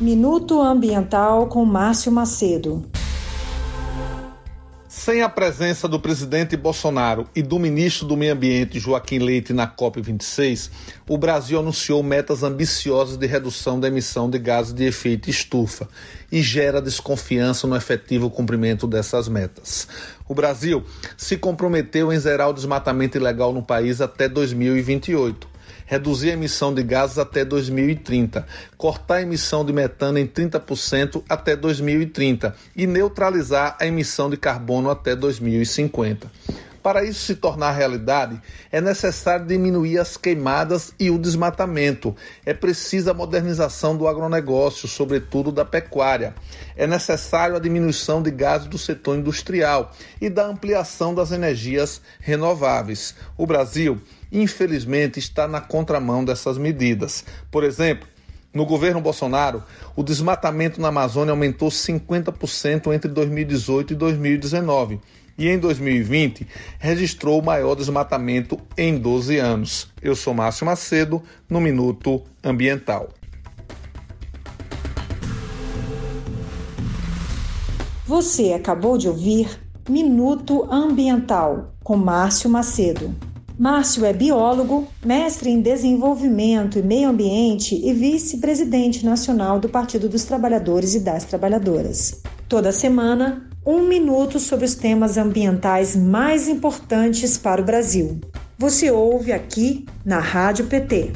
Minuto Ambiental com Márcio Macedo. Sem a presença do presidente Bolsonaro e do ministro do Meio Ambiente, Joaquim Leite, na COP26, o Brasil anunciou metas ambiciosas de redução da emissão de gases de efeito estufa e gera desconfiança no efetivo cumprimento dessas metas. O Brasil se comprometeu em zerar o desmatamento ilegal no país até 2028 reduzir a emissão de gases até 2030, cortar a emissão de metano em 30% até 2030 e neutralizar a emissão de carbono até 2050. Para isso se tornar realidade, é necessário diminuir as queimadas e o desmatamento. É precisa a modernização do agronegócio, sobretudo da pecuária. É necessário a diminuição de gases do setor industrial e da ampliação das energias renováveis. O Brasil infelizmente, está na contramão dessas medidas. Por exemplo, no governo Bolsonaro, o desmatamento na Amazônia aumentou 50% entre 2018 e 2019 e em 2020 registrou o maior desmatamento em 12 anos. Eu sou Márcio Macedo, no Minuto Ambiental. Você acabou de ouvir Minuto Ambiental com Márcio Macedo. Márcio é biólogo, mestre em desenvolvimento e meio ambiente e vice-presidente nacional do Partido dos Trabalhadores e das Trabalhadoras. Toda semana, um minuto sobre os temas ambientais mais importantes para o Brasil. Você ouve aqui na Rádio PT.